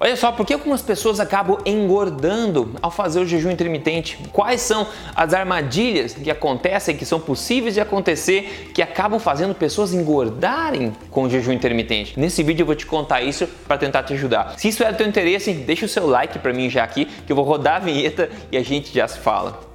Olha só, por que algumas pessoas acabam engordando ao fazer o jejum intermitente? Quais são as armadilhas que acontecem, que são possíveis de acontecer, que acabam fazendo pessoas engordarem com o jejum intermitente? Nesse vídeo eu vou te contar isso para tentar te ajudar. Se isso é do teu interesse, deixa o seu like para mim já aqui, que eu vou rodar a vinheta e a gente já se fala.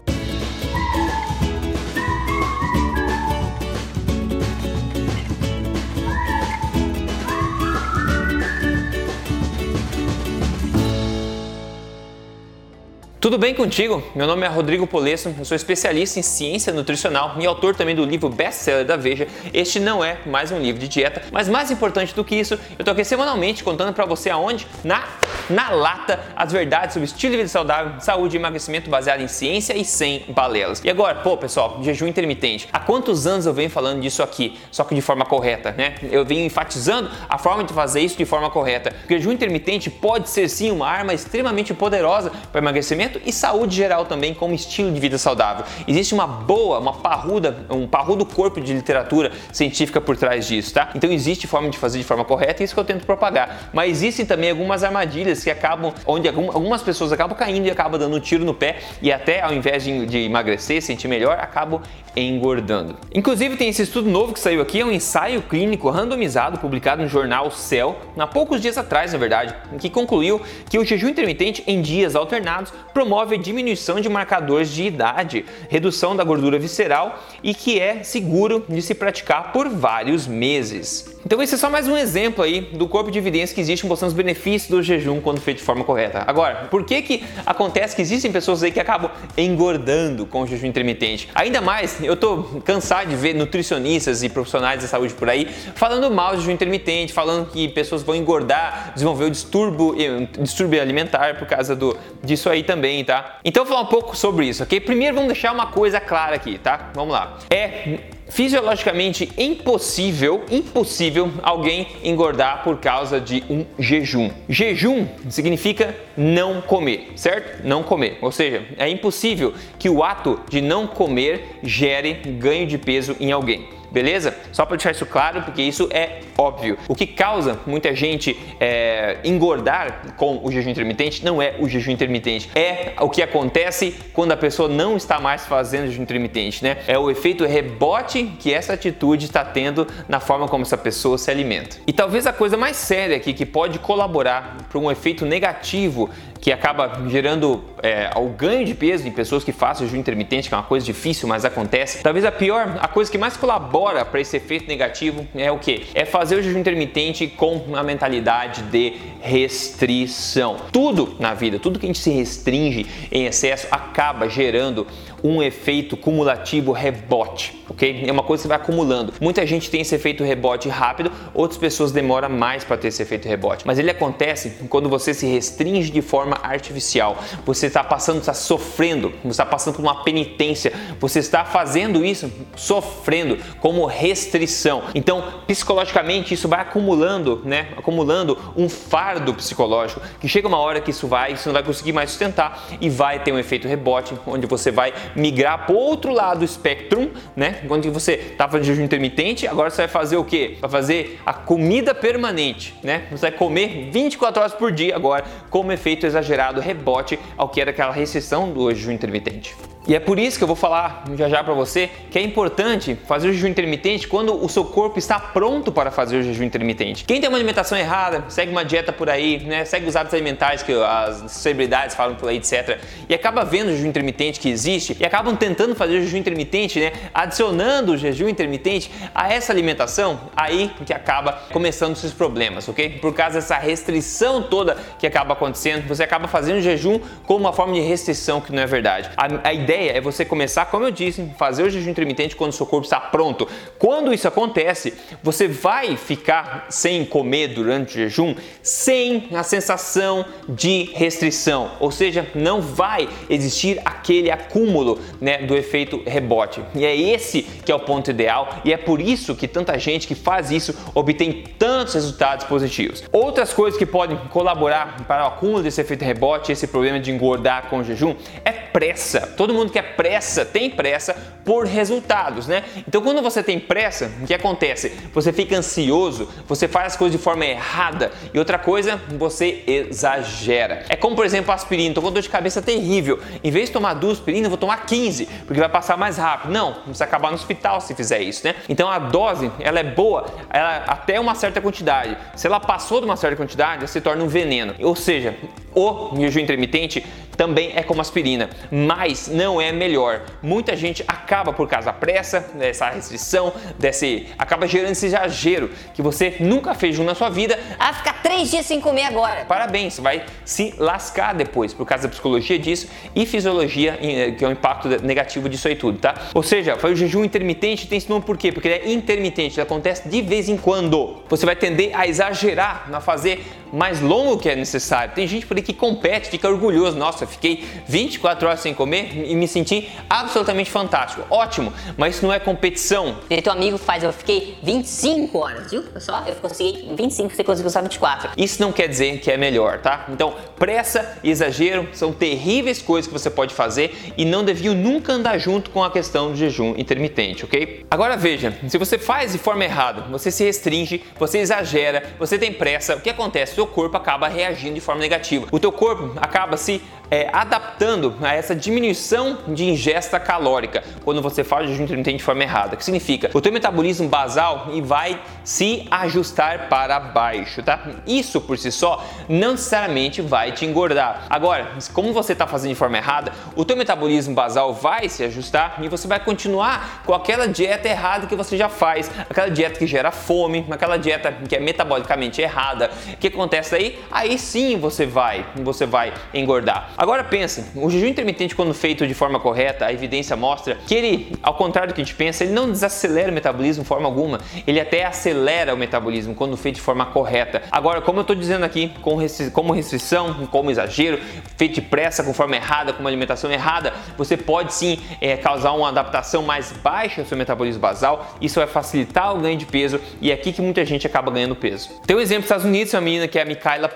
Tudo bem contigo? Meu nome é Rodrigo Polesso, eu sou especialista em ciência nutricional e autor também do livro best-seller da Veja. Este não é mais um livro de dieta, mas mais importante do que isso, eu tô aqui semanalmente contando para você aonde? Na na lata as verdades sobre estilo de vida saudável, saúde e emagrecimento baseado em ciência e sem balelas. E agora, pô, pessoal, jejum intermitente. Há quantos anos eu venho falando disso aqui, só que de forma correta, né? Eu venho enfatizando a forma de fazer isso de forma correta. O jejum intermitente pode ser sim uma arma extremamente poderosa para emagrecimento e saúde geral também como estilo de vida saudável. Existe uma boa, uma parruda, um parrudo corpo de literatura científica por trás disso, tá? Então existe forma de fazer de forma correta e isso que eu tento propagar. Mas existem também algumas armadilhas que acabam, onde algumas pessoas acabam caindo e acabam dando um tiro no pé e até ao invés de, de emagrecer, sentir melhor, acabam engordando. Inclusive tem esse estudo novo que saiu aqui, é um ensaio clínico randomizado publicado no jornal Cell há poucos dias atrás, na verdade, que concluiu que o jejum intermitente em dias alternados promove diminuição de marcadores de idade, redução da gordura visceral e que é seguro de se praticar por vários meses. Então esse é só mais um exemplo aí do corpo de evidências que existe mostrando os benefícios do jejum quando feito de forma correta. Agora, por que que acontece que existem pessoas aí que acabam engordando com o jejum intermitente? Ainda mais, eu tô cansado de ver nutricionistas e profissionais da saúde por aí falando mal do jejum intermitente, falando que pessoas vão engordar, desenvolver o distúrbio, distúrbio alimentar por causa do, disso aí também também, tá? Então vou falar um pouco sobre isso, ok? Primeiro vamos deixar uma coisa clara aqui, tá? Vamos lá. É fisiologicamente impossível, impossível alguém engordar por causa de um jejum. Jejum significa não comer, certo? Não comer. Ou seja, é impossível que o ato de não comer gere ganho de peso em alguém beleza? Só para deixar isso claro, porque isso é óbvio. O que causa muita gente é, engordar com o jejum intermitente não é o jejum intermitente, é o que acontece quando a pessoa não está mais fazendo jejum intermitente, né? É o efeito rebote que essa atitude está tendo na forma como essa pessoa se alimenta. E talvez a coisa mais séria aqui que pode colaborar para um efeito negativo que acaba gerando é, o ganho de peso em pessoas que fazem jejum intermitente, que é uma coisa difícil, mas acontece. Talvez a pior, a coisa que mais colabora para esse efeito negativo é o que? É fazer o jejum intermitente com uma mentalidade de restrição. Tudo na vida, tudo que a gente se restringe em excesso acaba gerando um efeito cumulativo rebote, ok? É uma coisa que você vai acumulando. Muita gente tem esse efeito rebote rápido, outras pessoas demoram mais para ter esse efeito rebote. Mas ele acontece quando você se restringe de forma artificial. Você está passando, está sofrendo, você está passando por uma penitência, você está fazendo isso sofrendo como restrição. Então, psicologicamente, isso vai acumulando, né? Acumulando um fardo psicológico que chega uma hora que isso vai, você não vai conseguir mais sustentar e vai ter um efeito rebote, onde você vai migrar para outro lado do espectro, né? Quando você estava de jejum intermitente, agora você vai fazer o quê? Vai fazer a comida permanente, né? Você vai comer 24 horas por dia agora, como efeito exagerado rebote ao que era aquela restrição do jejum intermitente. E é por isso que eu vou falar já já para você que é importante fazer o jejum intermitente quando o seu corpo está pronto para fazer o jejum intermitente. Quem tem uma alimentação errada, segue uma dieta por aí, né, segue os hábitos alimentares que as celebridades falam por aí, etc. E acaba vendo o jejum intermitente que existe e acabam tentando fazer o jejum intermitente, né, adicionando o jejum intermitente a essa alimentação, aí que acaba começando esses problemas, ok? Por causa dessa restrição toda que acaba acontecendo, você acaba fazendo o jejum como uma forma de restrição que não é verdade. A, a ideia ideia é você começar, como eu disse, fazer o jejum intermitente quando o seu corpo está pronto. Quando isso acontece, você vai ficar sem comer durante o jejum sem a sensação de restrição, ou seja, não vai existir aquele acúmulo né, do efeito rebote. E é esse que é o ponto ideal e é por isso que tanta gente que faz isso obtém tantos resultados positivos. Outras coisas que podem colaborar para o acúmulo desse efeito rebote, esse problema de engordar com o jejum, é pressa. Todo mundo mundo quer pressa, tem pressa por resultados, né? Então quando você tem pressa, o que acontece? Você fica ansioso, você faz as coisas de forma errada e outra coisa, você exagera. É como por exemplo aspirina, tô com dor de cabeça terrível. Em vez de tomar duas aspirinas, eu vou tomar 15, porque vai passar mais rápido. Não, você acabar no hospital se fizer isso, né? Então a dose, ela é boa, ela até uma certa quantidade. Se ela passou de uma certa quantidade, ela se torna um veneno. Ou seja, o jejum intermitente também é como aspirina, mas não é melhor. Muita gente acaba por causa da pressa, dessa restrição, desse acaba gerando esse exagero que você nunca fez jejum na sua vida. Ah, ficar três dias sem comer agora. Parabéns, você vai se lascar depois por causa da psicologia disso e fisiologia, eh, que é o impacto negativo disso aí tudo, tá? Ou seja, foi o jejum intermitente tem esse nome por quê? Porque ele é intermitente, ele acontece de vez em quando. Você vai tender a exagerar, a fazer mais longo que é necessário. Tem gente por aí que compete, fica orgulhoso. Nossa, fiquei 24 horas sem comer e me senti absolutamente fantástico. Ótimo, mas isso não é competição. E teu amigo faz, eu fiquei 25 horas, viu? Só eu consegui 25, você conseguiu só 24. Isso não quer dizer que é melhor, tá? Então, pressa e exagero são terríveis coisas que você pode fazer e não deviam nunca andar junto com a questão do jejum intermitente, ok? Agora veja, se você faz de forma errada, você se restringe, você exagera, você tem pressa, o que acontece? Seu corpo acaba reagindo de forma negativa. O teu corpo acaba se é, adaptando a essa diminuição de ingesta calórica quando você faz jejum intermitente de forma errada. Que significa? O teu metabolismo basal e vai se ajustar para baixo, tá? Isso por si só não necessariamente vai te engordar. Agora, como você está fazendo de forma errada, o teu metabolismo basal vai se ajustar e você vai continuar com aquela dieta errada que você já faz, aquela dieta que gera fome, aquela dieta que é metabolicamente errada. Que acontece aí? Aí sim você vai, você vai engordar. Agora pensa, o jejum intermitente quando feito de forma correta, a evidência mostra que ele, ao contrário do que a gente pensa, ele não desacelera o metabolismo de forma alguma, ele até acelera o metabolismo quando feito de forma correta. Agora, como eu estou dizendo aqui, com restri como restrição, como exagero, feito de pressa, com forma errada, com uma alimentação errada, você pode sim é, causar uma adaptação mais baixa ao seu metabolismo basal, isso vai facilitar o ganho de peso e é aqui que muita gente acaba ganhando peso. Tem um exemplo dos Estados Unidos, uma menina que é a Michaela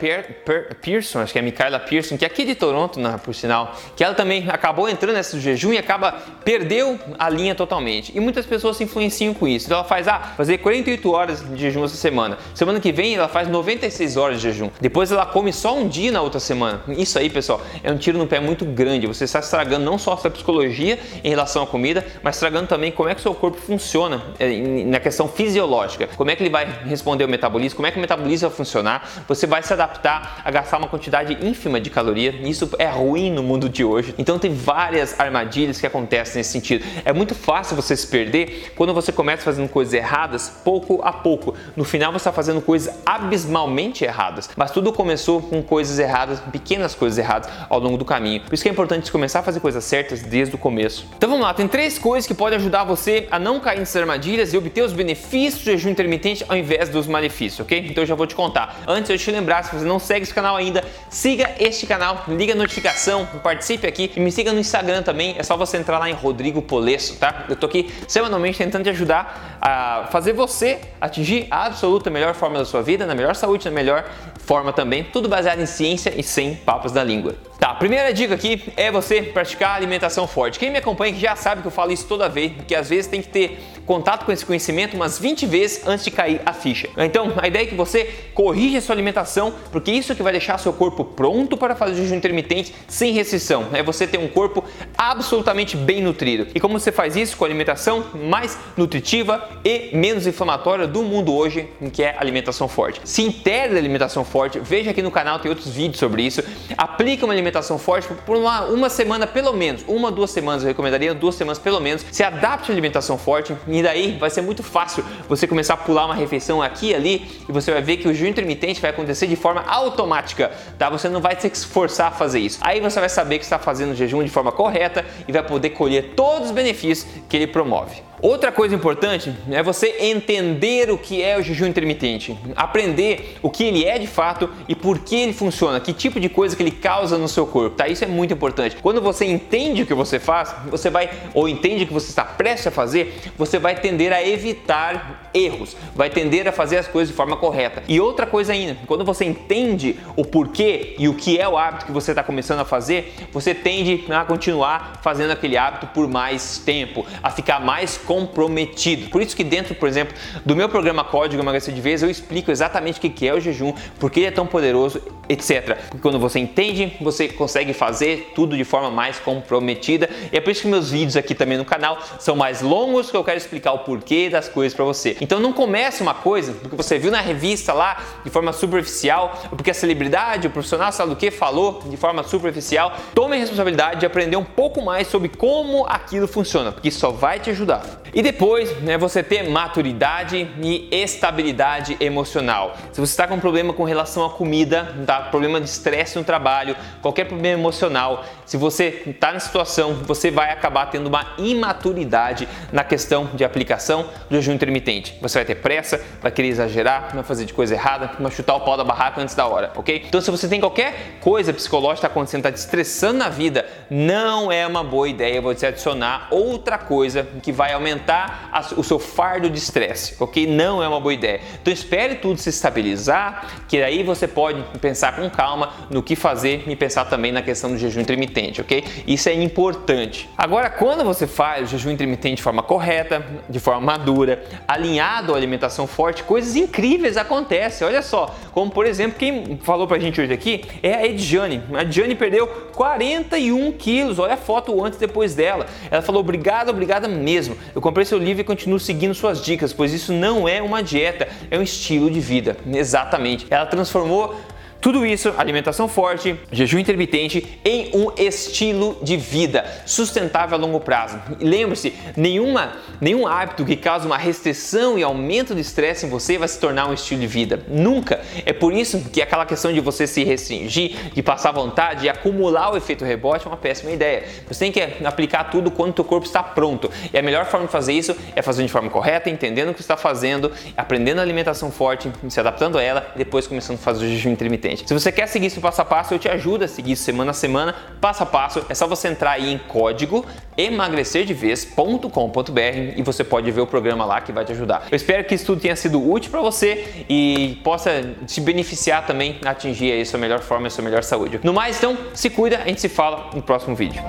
Pearson, acho que é a Pearson, que é aqui de Toronto, por sinal, que ela também acabou entrando nesse jejum e acaba perdeu a linha totalmente. E muitas pessoas se influenciam com isso. Então ela faz, ah, fazer 48 horas de jejum essa semana. Semana que vem ela faz 96 horas de jejum. Depois ela come só um dia na outra semana. Isso aí, pessoal, é um tiro no pé muito grande. Você está estragando não só a sua psicologia em relação à comida, mas estragando também como é que o seu corpo funciona é, na questão fisiológica. Como é que ele vai responder ao metabolismo, como é que o metabolismo vai funcionar. Você vai se adaptar a gastar uma quantidade ínfima de caloria. Isso é ruim no mundo de hoje. Então tem várias armadilhas que acontecem nesse sentido. É muito fácil você se perder quando você começa fazendo coisas erradas pouco a pouco. No final você está fazendo coisas abismalmente erradas. Mas tudo começou com coisas erradas, pequenas coisas erradas ao longo do caminho. Por isso que é importante começar a fazer coisas certas desde o começo. Então vamos lá, tem três coisas que podem ajudar você a não cair nessas armadilhas e obter os benefícios do jejum intermitente ao invés dos malefícios, ok? Então eu já vou te contar. Antes eu te lembrar, se você não segue esse canal ainda, siga este canal, liga a notificação, participe aqui e me siga no Instagram também. É só você entrar lá em Rodrigo Polesso, tá? Eu tô aqui semanalmente tentando te ajudar a fazer você atingir a absoluta melhor forma da sua vida, na melhor saúde, na melhor forma também, tudo baseado em ciência e sem papas da língua. Tá, a primeira dica aqui é você praticar alimentação forte. Quem me acompanha já sabe que eu falo isso toda vez, que às vezes tem que ter contato com esse conhecimento umas 20 vezes antes de cair a ficha. Então, a ideia é que você corrija a sua alimentação, porque isso é que vai deixar seu corpo pronto para fazer jejum intermitente sem restrição. É você ter um corpo absolutamente bem nutrido. E como você faz isso com a alimentação mais nutritiva e menos inflamatória do mundo hoje, que é alimentação forte. Se integre a alimentação forte, veja aqui no canal, tem outros vídeos sobre isso. Aplique uma alimentação forte por uma, uma semana pelo menos, uma, duas semanas, eu recomendaria duas semanas pelo menos. Se adapte à alimentação forte e daí vai ser muito fácil você começar a pular uma refeição aqui e ali e você vai ver que o jejum intermitente vai acontecer de forma automática, tá? Você não vai ter que se esforçar a fazer isso. Aí você vai saber que está fazendo o jejum de forma correta e vai poder colher todos os benefícios que ele promove. Outra coisa importante é você entender o que é o jejum intermitente, aprender o que ele é de fato e por que ele funciona, que tipo de coisa que ele causa no seu corpo, tá? Isso é muito importante. Quando você entende o que você faz, você vai ou entende o que você está prestes a fazer, você vai tender a evitar erros, vai tender a fazer as coisas de forma correta. E outra coisa ainda, quando você entende o porquê e o que é o hábito que você está começando a fazer, você tende a continuar fazendo aquele hábito por mais tempo, a ficar mais comprometido. Por isso que dentro, por exemplo, do meu programa Código Emagrecer de Vez, eu explico exatamente o que é o jejum, por que ele é tão poderoso, etc. Porque quando você entende, você consegue fazer tudo de forma mais comprometida. E é por isso que meus vídeos aqui também no canal são mais longos, que eu quero explicar o porquê das coisas para você. Então não comece uma coisa porque você viu na revista lá de forma superficial, porque a celebridade, o profissional, sabe do que falou de forma superficial. Tome a responsabilidade de aprender um pouco mais sobre como aquilo funciona, porque isso só vai te ajudar. E depois, né, você ter maturidade e estabilidade emocional. Se você está com problema com relação à comida, tá? problema de estresse no trabalho, qualquer problema emocional, se você está na situação, você vai acabar tendo uma imaturidade na questão de aplicação do jejum intermitente. Você vai ter pressa, vai querer exagerar, vai fazer de coisa errada, vai chutar o pau da barraca antes da hora, ok? Então, se você tem qualquer coisa psicológica está acontecendo, está te estressando na vida, não é uma boa ideia você adicionar outra coisa que vai aumentar aumentar a, o seu fardo de estresse, ok? Não é uma boa ideia. Então espere tudo se estabilizar, que aí você pode pensar com calma no que fazer e pensar também na questão do jejum intermitente, ok? Isso é importante. Agora, quando você faz o jejum intermitente de forma correta, de forma madura, alinhado à alimentação forte, coisas incríveis acontecem. Olha só, como por exemplo, quem falou pra gente hoje aqui é a Edjane. A Edjane perdeu 41 quilos. Olha a foto antes e depois dela. Ela falou: obrigado, obrigada mesmo. Eu comprei seu livro e continuo seguindo suas dicas, pois isso não é uma dieta, é um estilo de vida. Exatamente. Ela transformou tudo isso, alimentação forte, jejum intermitente, em um estilo de vida sustentável a longo prazo. Lembre-se, nenhuma, nenhum hábito que cause uma restrição e aumento de estresse em você vai se tornar um estilo de vida. Nunca. É por isso que aquela questão de você se restringir, de passar vontade e acumular o efeito rebote é uma péssima ideia. Você tem que aplicar tudo quando o corpo está pronto. E a melhor forma de fazer isso é fazendo de forma correta, entendendo o que está fazendo, aprendendo a alimentação forte, se adaptando a ela e depois começando a fazer o jejum intermitente. Se você quer seguir isso passo a passo, eu te ajudo a seguir semana a semana, passo a passo. É só você entrar aí em código emagrecerdevez.com.br e você pode ver o programa lá que vai te ajudar. Eu espero que isso tudo tenha sido útil para você e possa te beneficiar também atingir a sua melhor forma e a sua melhor saúde. No mais, então, se cuida, a gente se fala no próximo vídeo.